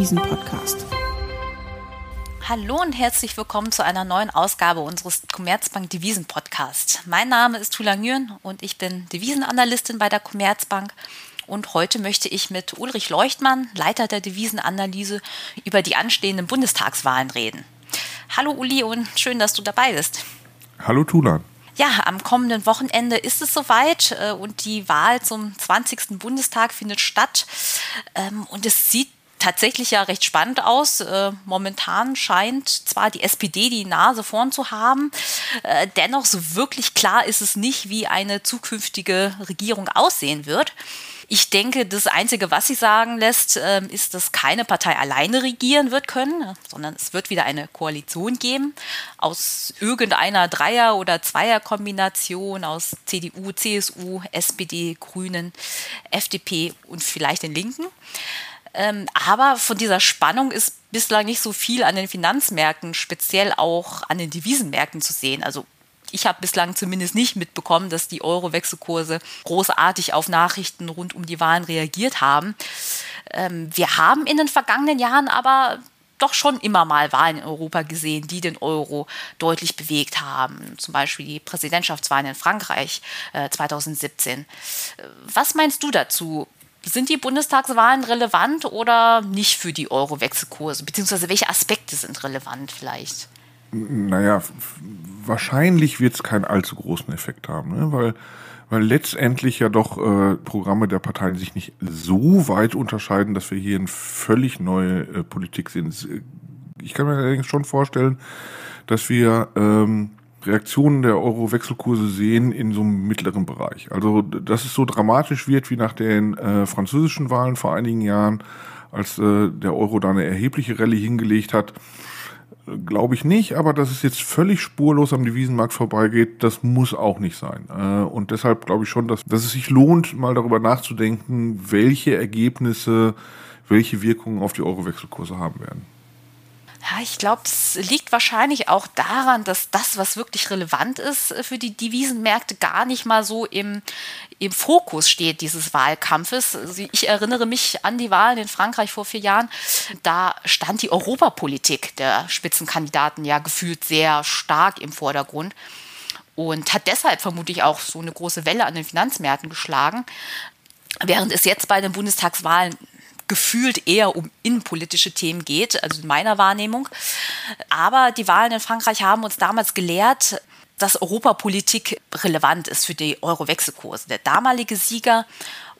Devisenpodcast. Hallo und herzlich willkommen zu einer neuen Ausgabe unseres Commerzbank Devisen Podcast. Mein Name ist Tula Nguyen und ich bin Devisenanalystin bei der Commerzbank. Und heute möchte ich mit Ulrich Leuchtmann, Leiter der Devisenanalyse, über die anstehenden Bundestagswahlen reden. Hallo Uli und schön, dass du dabei bist. Hallo Tulan. Ja, am kommenden Wochenende ist es soweit äh, und die Wahl zum 20. Bundestag findet statt. Ähm, und es sieht tatsächlich ja recht spannend aus. Äh, momentan scheint zwar die SPD die Nase vorn zu haben, äh, dennoch so wirklich klar ist es nicht, wie eine zukünftige Regierung aussehen wird. Ich denke, das Einzige, was sie sagen lässt, ähm, ist, dass keine Partei alleine regieren wird können, sondern es wird wieder eine Koalition geben aus irgendeiner Dreier- oder Zweierkombination aus CDU, CSU, SPD, Grünen, FDP und vielleicht den Linken. Ähm, aber von dieser Spannung ist bislang nicht so viel an den Finanzmärkten, speziell auch an den Devisenmärkten zu sehen. Also ich habe bislang zumindest nicht mitbekommen, dass die Euro-Wechselkurse großartig auf Nachrichten rund um die Wahlen reagiert haben. Ähm, wir haben in den vergangenen Jahren aber doch schon immer mal Wahlen in Europa gesehen, die den Euro deutlich bewegt haben. Zum Beispiel die Präsidentschaftswahlen in Frankreich äh, 2017. Was meinst du dazu? Sind die Bundestagswahlen relevant oder nicht für die Euro-Wechselkurse? Beziehungsweise welche Aspekte sind relevant vielleicht? Naja, wahrscheinlich wird es keinen allzu großen Effekt haben, ne? weil, weil letztendlich ja doch äh, Programme der Parteien sich nicht so weit unterscheiden, dass wir hier eine völlig neue äh, Politik sind. Ich kann mir allerdings schon vorstellen, dass wir ähm, Reaktionen der Euro-Wechselkurse sehen in so einem mittleren Bereich. Also, dass es so dramatisch wird wie nach den äh, französischen Wahlen vor einigen Jahren, als äh, der Euro da eine erhebliche Rallye hingelegt hat, glaube ich nicht, aber dass es jetzt völlig spurlos am Devisenmarkt vorbeigeht, das muss auch nicht sein. Äh, und deshalb glaube ich schon, dass, dass es sich lohnt, mal darüber nachzudenken, welche Ergebnisse, welche Wirkungen auf die Euro-Wechselkurse haben werden. Ja, ich glaube, es liegt wahrscheinlich auch daran, dass das, was wirklich relevant ist für die Devisenmärkte, gar nicht mal so im, im Fokus steht dieses Wahlkampfes. Also ich erinnere mich an die Wahlen in Frankreich vor vier Jahren. Da stand die Europapolitik der Spitzenkandidaten ja gefühlt sehr stark im Vordergrund und hat deshalb vermutlich auch so eine große Welle an den Finanzmärkten geschlagen. Während es jetzt bei den Bundestagswahlen gefühlt eher um innenpolitische Themen geht, also in meiner Wahrnehmung. Aber die Wahlen in Frankreich haben uns damals gelehrt, dass Europapolitik relevant ist für die Euro-Wechselkurse. Der damalige Sieger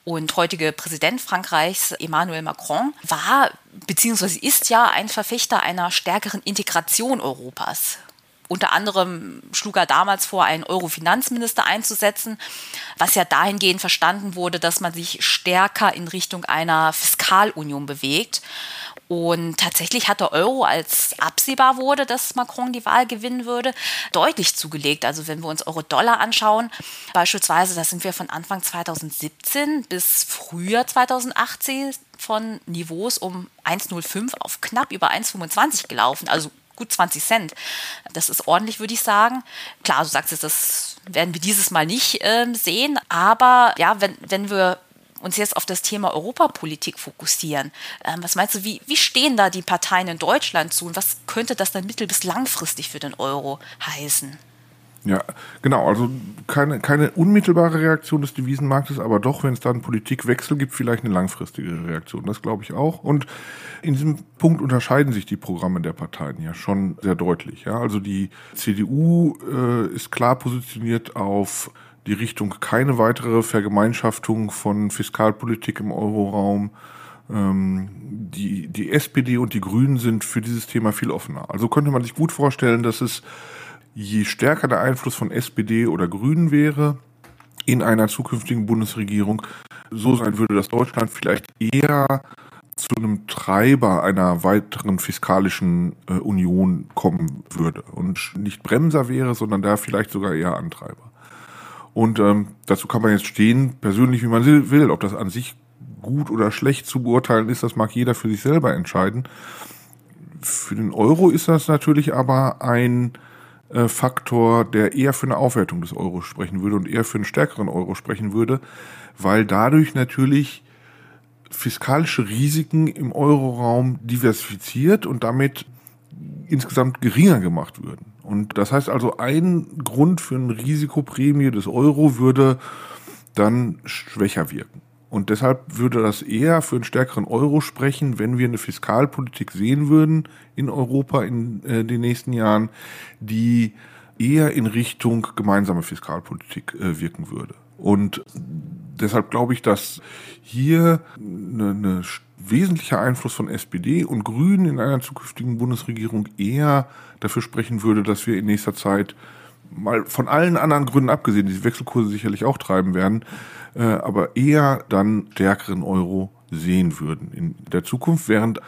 und heutige Präsident Frankreichs, Emmanuel Macron, war bzw. ist ja ein Verfechter einer stärkeren Integration Europas. Unter anderem schlug er damals vor, einen Euro-Finanzminister einzusetzen, was ja dahingehend verstanden wurde, dass man sich stärker in Richtung einer Fiskalunion bewegt. Und tatsächlich hat der Euro, als absehbar wurde, dass Macron die Wahl gewinnen würde, deutlich zugelegt. Also wenn wir uns Euro-Dollar anschauen, beispielsweise, da sind wir von Anfang 2017 bis Frühjahr 2018 von Niveaus um 1,05 auf knapp über 1,25 gelaufen. Also gut 20 Cent. Das ist ordentlich, würde ich sagen. Klar, du sagst jetzt, das werden wir dieses Mal nicht ähm, sehen, aber ja, wenn, wenn wir uns jetzt auf das Thema Europapolitik fokussieren. Ähm, was meinst du, wie, wie stehen da die Parteien in Deutschland zu und was könnte das dann mittel- bis langfristig für den Euro heißen? Ja, genau. Also keine, keine unmittelbare Reaktion des Devisenmarktes, aber doch, wenn es dann Politikwechsel gibt, vielleicht eine langfristige Reaktion. Das glaube ich auch. Und in diesem Punkt unterscheiden sich die Programme der Parteien ja schon sehr deutlich. Ja, also die CDU äh, ist klar positioniert auf die Richtung keine weitere Vergemeinschaftung von Fiskalpolitik im Euroraum. Ähm, die, die SPD und die Grünen sind für dieses Thema viel offener. Also könnte man sich gut vorstellen, dass es je stärker der Einfluss von SPD oder Grünen wäre in einer zukünftigen Bundesregierung, so sein würde, dass Deutschland vielleicht eher zu einem Treiber einer weiteren fiskalischen äh, Union kommen würde und nicht Bremser wäre, sondern da vielleicht sogar eher Antreiber. Und ähm, dazu kann man jetzt stehen, persönlich wie man will, ob das an sich gut oder schlecht zu beurteilen ist, das mag jeder für sich selber entscheiden. Für den Euro ist das natürlich aber ein äh, Faktor, der eher für eine Aufwertung des Euro sprechen würde und eher für einen stärkeren Euro sprechen würde, weil dadurch natürlich fiskalische Risiken im Euroraum diversifiziert und damit insgesamt geringer gemacht würden. Und das heißt also, ein Grund für eine Risikoprämie des Euro würde dann schwächer wirken. Und deshalb würde das eher für einen stärkeren Euro sprechen, wenn wir eine Fiskalpolitik sehen würden in Europa in äh, den nächsten Jahren, die eher in Richtung gemeinsame Fiskalpolitik äh, wirken würde. Und deshalb glaube ich, dass hier eine wesentlicher Einfluss von SPD und Grünen in einer zukünftigen Bundesregierung eher dafür sprechen würde, dass wir in nächster Zeit mal von allen anderen Gründen abgesehen, die Wechselkurse sicherlich auch treiben werden, äh, aber eher dann stärkeren Euro sehen würden in der Zukunft, während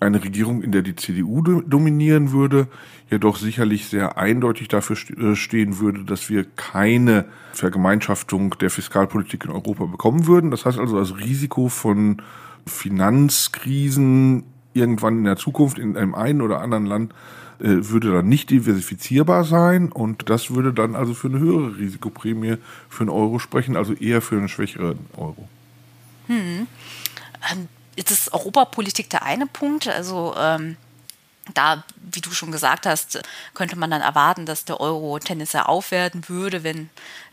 eine Regierung, in der die CDU dominieren würde, jedoch sicherlich sehr eindeutig dafür äh, stehen würde, dass wir keine Vergemeinschaftung der Fiskalpolitik in Europa bekommen würden. Das heißt also, das Risiko von Finanzkrisen irgendwann in der Zukunft in einem einen oder anderen Land äh, würde dann nicht diversifizierbar sein und das würde dann also für eine höhere Risikoprämie für einen Euro sprechen, also eher für einen schwächeren Euro. Hm. Ähm, jetzt ist Europapolitik der eine Punkt, also ähm da, wie du schon gesagt hast, könnte man dann erwarten, dass der Euro tendenziell aufwerten würde, wenn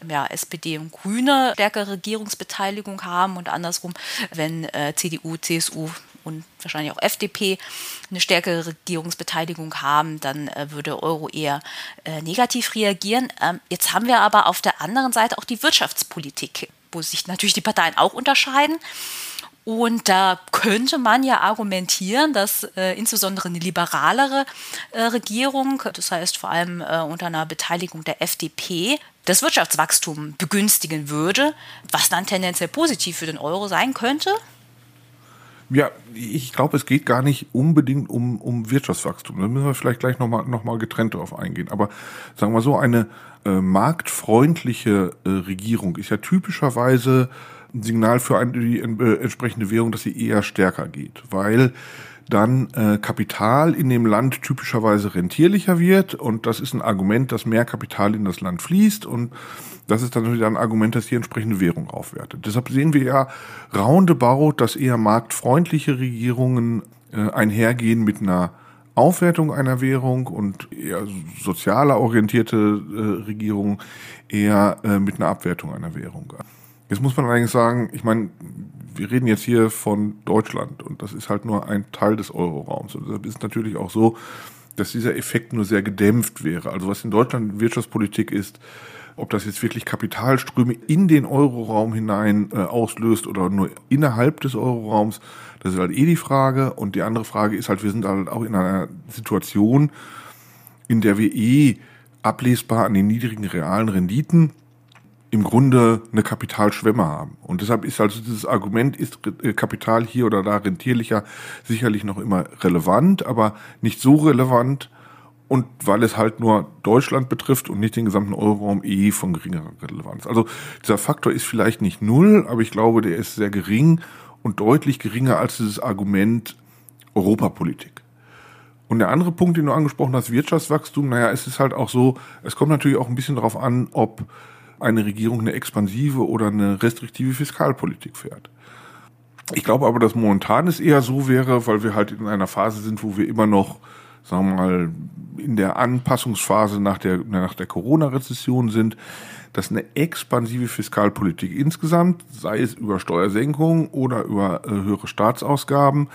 ja, SPD und Grüne stärkere Regierungsbeteiligung haben und andersrum, wenn äh, CDU, CSU und wahrscheinlich auch FDP eine stärkere Regierungsbeteiligung haben, dann äh, würde Euro eher äh, negativ reagieren. Ähm, jetzt haben wir aber auf der anderen Seite auch die Wirtschaftspolitik, wo sich natürlich die Parteien auch unterscheiden. Und da könnte man ja argumentieren, dass äh, insbesondere eine liberalere äh, Regierung, das heißt vor allem äh, unter einer Beteiligung der FDP, das Wirtschaftswachstum begünstigen würde, was dann tendenziell positiv für den Euro sein könnte. Ja, ich glaube, es geht gar nicht unbedingt um, um Wirtschaftswachstum. Da müssen wir vielleicht gleich nochmal noch mal getrennt darauf eingehen. Aber sagen wir so, eine äh, marktfreundliche äh, Regierung ist ja typischerweise ein Signal für eine, die äh, entsprechende Währung, dass sie eher stärker geht, weil dann äh, Kapital in dem Land typischerweise rentierlicher wird und das ist ein Argument, dass mehr Kapital in das Land fließt und das ist dann wieder ein Argument, dass die entsprechende Währung aufwertet. Deshalb sehen wir ja roundabout, dass eher marktfreundliche Regierungen äh, einhergehen mit einer Aufwertung einer Währung und eher sozialer orientierte äh, Regierungen eher äh, mit einer Abwertung einer Währung. Jetzt muss man allerdings sagen, ich meine, wir reden jetzt hier von Deutschland und das ist halt nur ein Teil des Euroraums. Und deshalb ist natürlich auch so, dass dieser Effekt nur sehr gedämpft wäre. Also was in Deutschland Wirtschaftspolitik ist, ob das jetzt wirklich Kapitalströme in den Euroraum hinein äh, auslöst oder nur innerhalb des Euroraums, das ist halt eh die Frage. Und die andere Frage ist halt, wir sind halt auch in einer Situation, in der wir eh ablesbar an den niedrigen realen Renditen im Grunde eine Kapitalschwemme haben. Und deshalb ist also dieses Argument, ist äh, Kapital hier oder da rentierlicher, sicherlich noch immer relevant, aber nicht so relevant. Und weil es halt nur Deutschland betrifft und nicht den gesamten Euroraum eh von geringerer Relevanz. Also dieser Faktor ist vielleicht nicht null, aber ich glaube, der ist sehr gering und deutlich geringer als dieses Argument Europapolitik. Und der andere Punkt, den du angesprochen hast, Wirtschaftswachstum, naja, es ist halt auch so, es kommt natürlich auch ein bisschen darauf an, ob eine Regierung eine expansive oder eine restriktive Fiskalpolitik fährt. Ich glaube aber, dass momentan es eher so wäre, weil wir halt in einer Phase sind, wo wir immer noch, sagen wir mal, in der Anpassungsphase nach der, nach der Corona-Rezession sind, dass eine expansive Fiskalpolitik insgesamt, sei es über Steuersenkungen oder über äh, höhere Staatsausgaben,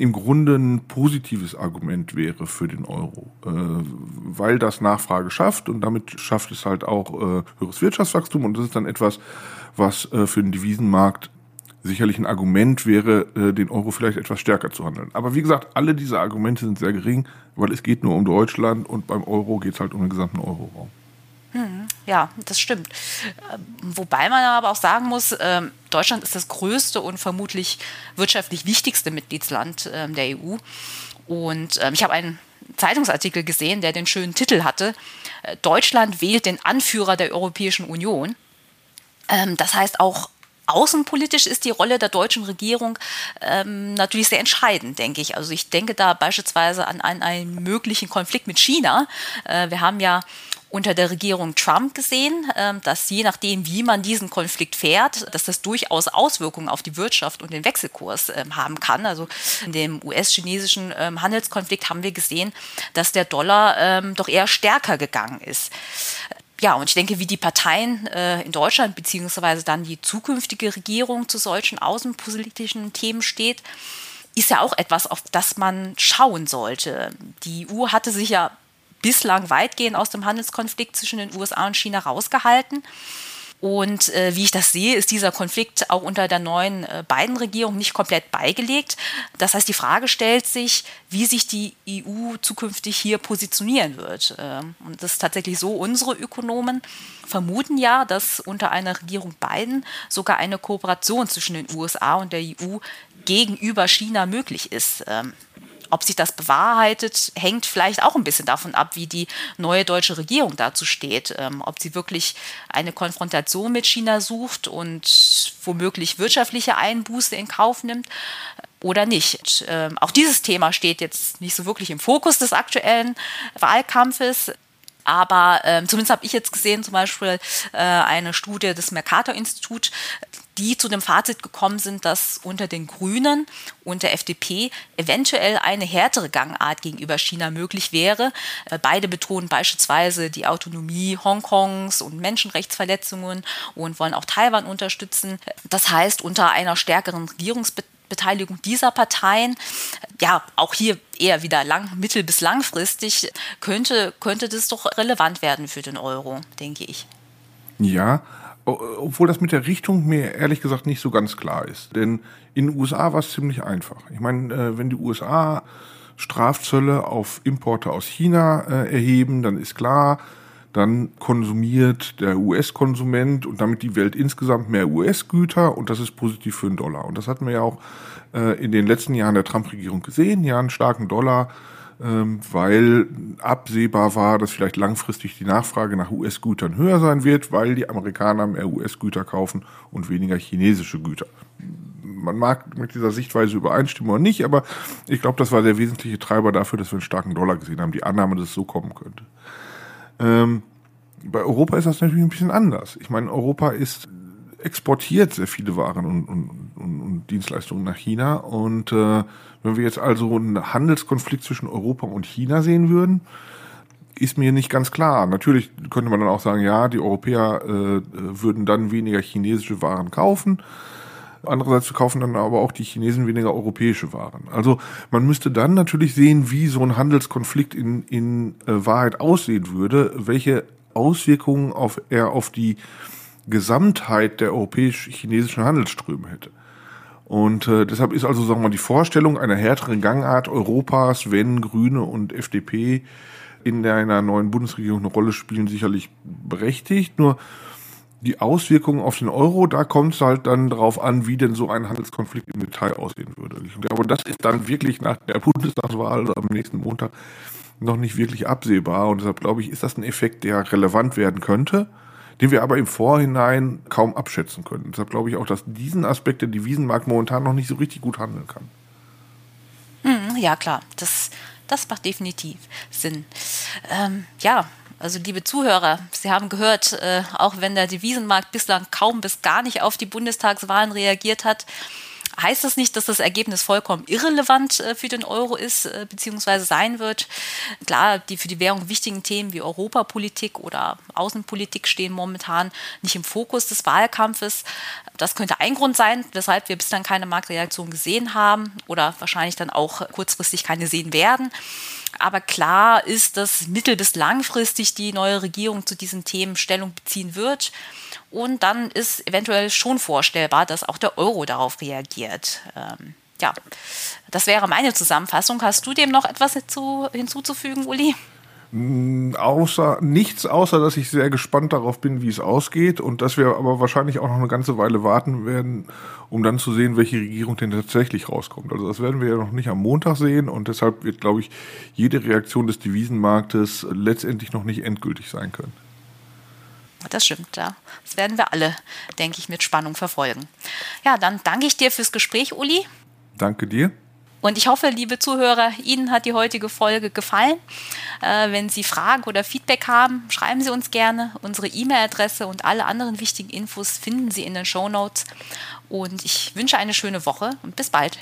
im Grunde ein positives Argument wäre für den Euro, äh, weil das Nachfrage schafft und damit schafft es halt auch äh, höheres Wirtschaftswachstum und das ist dann etwas, was äh, für den Devisenmarkt sicherlich ein Argument wäre, äh, den Euro vielleicht etwas stärker zu handeln. Aber wie gesagt, alle diese Argumente sind sehr gering, weil es geht nur um Deutschland und beim Euro geht es halt um den gesamten Euroraum. Ja, das stimmt. Ähm, wobei man aber auch sagen muss, ähm, Deutschland ist das größte und vermutlich wirtschaftlich wichtigste Mitgliedsland ähm, der EU. Und ich habe einen Zeitungsartikel gesehen, der den schönen Titel hatte, äh, Deutschland wählt den Anführer der Europäischen Union. Das heißt, auch Außenpolitisch ist die Rolle der deutschen Regierung ähm, natürlich sehr entscheidend, denke ich. Also ich denke da beispielsweise an, an einen möglichen Konflikt mit China. Äh, wir haben ja unter der Regierung Trump gesehen, ähm, dass je nachdem, wie man diesen Konflikt fährt, dass das durchaus Auswirkungen auf die Wirtschaft und den Wechselkurs ähm, haben kann. Also in dem US-chinesischen ähm, Handelskonflikt haben wir gesehen, dass der Dollar doch eher stärker gegangen ist. Ja, und ich denke, wie die Parteien äh, in Deutschland beziehungsweise dann die zukünftige Regierung zu solchen außenpolitischen Themen steht, ist ja auch etwas, auf das man schauen sollte. Die EU hatte sich ja bislang weitgehend aus dem Handelskonflikt zwischen den USA und China rausgehalten. Und äh, wie ich das sehe, ist dieser Konflikt auch unter der neuen äh, Biden-Regierung nicht komplett beigelegt. Das heißt, die Frage stellt sich, wie sich die EU zukünftig hier positionieren wird. Ähm, und das ist tatsächlich so, unsere Ökonomen vermuten ja, dass unter einer Regierung Biden sogar eine Kooperation zwischen den USA und der EU gegenüber China möglich ist. Ähm, ob sich das bewahrheitet, hängt vielleicht auch ein bisschen davon ab, wie die neue deutsche Regierung dazu steht. Ähm, ob sie wirklich eine Konfrontation mit China sucht und womöglich wirtschaftliche Einbuße in Kauf nimmt oder nicht. Ähm, auch dieses Thema steht jetzt nicht so wirklich im Fokus des aktuellen Wahlkampfes. Aber ähm, zumindest habe ich jetzt gesehen, zum Beispiel äh, eine Studie des Mercator-Institut, die zu dem Fazit gekommen sind, dass unter den Grünen und der FDP eventuell eine härtere Gangart gegenüber China möglich wäre. Äh, beide betonen beispielsweise die Autonomie Hongkongs und Menschenrechtsverletzungen und wollen auch Taiwan unterstützen. Das heißt, unter einer stärkeren Regierungsbeteiligung dieser Parteien, ja, auch hier eher wieder lang, mittel- bis langfristig, könnte, könnte das doch relevant werden für den Euro, denke ich. Ja, obwohl das mit der Richtung mir ehrlich gesagt nicht so ganz klar ist. Denn in den USA war es ziemlich einfach. Ich meine, äh, wenn die USA Strafzölle auf Importe aus China äh, erheben, dann ist klar, dann konsumiert der US-Konsument und damit die Welt insgesamt mehr US-Güter und das ist positiv für den Dollar. Und das hatten wir ja auch äh, in den letzten Jahren der Trump-Regierung gesehen, ja, einen starken Dollar weil absehbar war, dass vielleicht langfristig die Nachfrage nach US-Gütern höher sein wird, weil die Amerikaner mehr US-Güter kaufen und weniger chinesische Güter. Man mag mit dieser Sichtweise übereinstimmen oder nicht, aber ich glaube, das war der wesentliche Treiber dafür, dass wir einen starken Dollar gesehen haben. Die Annahme, dass es so kommen könnte. Ähm, bei Europa ist das natürlich ein bisschen anders. Ich meine, Europa ist exportiert sehr viele Waren und, und, und, Dienstleistungen nach China und äh, wenn wir jetzt also einen Handelskonflikt zwischen Europa und China sehen würden, ist mir nicht ganz klar. Natürlich könnte man dann auch sagen, ja, die Europäer äh, würden dann weniger chinesische Waren kaufen. Andererseits kaufen dann aber auch die Chinesen weniger europäische Waren. Also man müsste dann natürlich sehen, wie so ein Handelskonflikt in, in äh, Wahrheit aussehen würde, welche Auswirkungen auf, er auf die Gesamtheit der europäisch-chinesischen Handelsströme hätte. Und äh, deshalb ist also, sagen wir mal, die Vorstellung einer härteren Gangart Europas, wenn Grüne und FDP in einer neuen Bundesregierung eine Rolle spielen, sicherlich berechtigt. Nur die Auswirkungen auf den Euro, da kommt es halt dann darauf an, wie denn so ein Handelskonflikt im Detail aussehen würde. Ich glaube, das ist dann wirklich nach der Bundestagswahl also am nächsten Montag noch nicht wirklich absehbar. Und deshalb glaube ich, ist das ein Effekt, der relevant werden könnte den wir aber im Vorhinein kaum abschätzen können. Deshalb glaube ich auch, dass diesen Aspekt der Devisenmarkt momentan noch nicht so richtig gut handeln kann. Hm, ja, klar, das, das macht definitiv Sinn. Ähm, ja, also liebe Zuhörer, Sie haben gehört, äh, auch wenn der Devisenmarkt bislang kaum bis gar nicht auf die Bundestagswahlen reagiert hat, heißt das nicht, dass das Ergebnis vollkommen irrelevant äh, für den Euro ist, äh, beziehungsweise sein wird. Klar, die für die Währung wichtigen Themen wie Europapolitik oder Außenpolitik stehen momentan nicht im Fokus des Wahlkampfes. Das könnte ein Grund sein, weshalb wir bislang keine Marktreaktion gesehen haben oder wahrscheinlich dann auch kurzfristig keine sehen werden. Aber klar ist, dass mittel- bis langfristig die neue Regierung zu diesen Themen Stellung beziehen wird. Und dann ist eventuell schon vorstellbar, dass auch der Euro darauf reagiert. Ähm, ja, das wäre meine Zusammenfassung. Hast du dem noch etwas hinzu, hinzuzufügen, Uli? Mm, außer nichts, außer dass ich sehr gespannt darauf bin, wie es ausgeht und dass wir aber wahrscheinlich auch noch eine ganze Weile warten werden, um dann zu sehen, welche Regierung denn tatsächlich rauskommt. Also das werden wir ja noch nicht am Montag sehen und deshalb wird, glaube ich, jede Reaktion des Devisenmarktes letztendlich noch nicht endgültig sein können. Das stimmt, ja. Das werden wir alle, denke ich, mit Spannung verfolgen. Ja, dann danke ich dir fürs Gespräch, Uli. Danke dir. Und ich hoffe, liebe Zuhörer, Ihnen hat die heutige Folge gefallen. Äh, wenn Sie Fragen oder Feedback haben, schreiben Sie uns gerne. Unsere E-Mail-Adresse und alle anderen wichtigen Infos finden Sie in den Show Notes. Und ich wünsche eine schöne Woche und bis bald.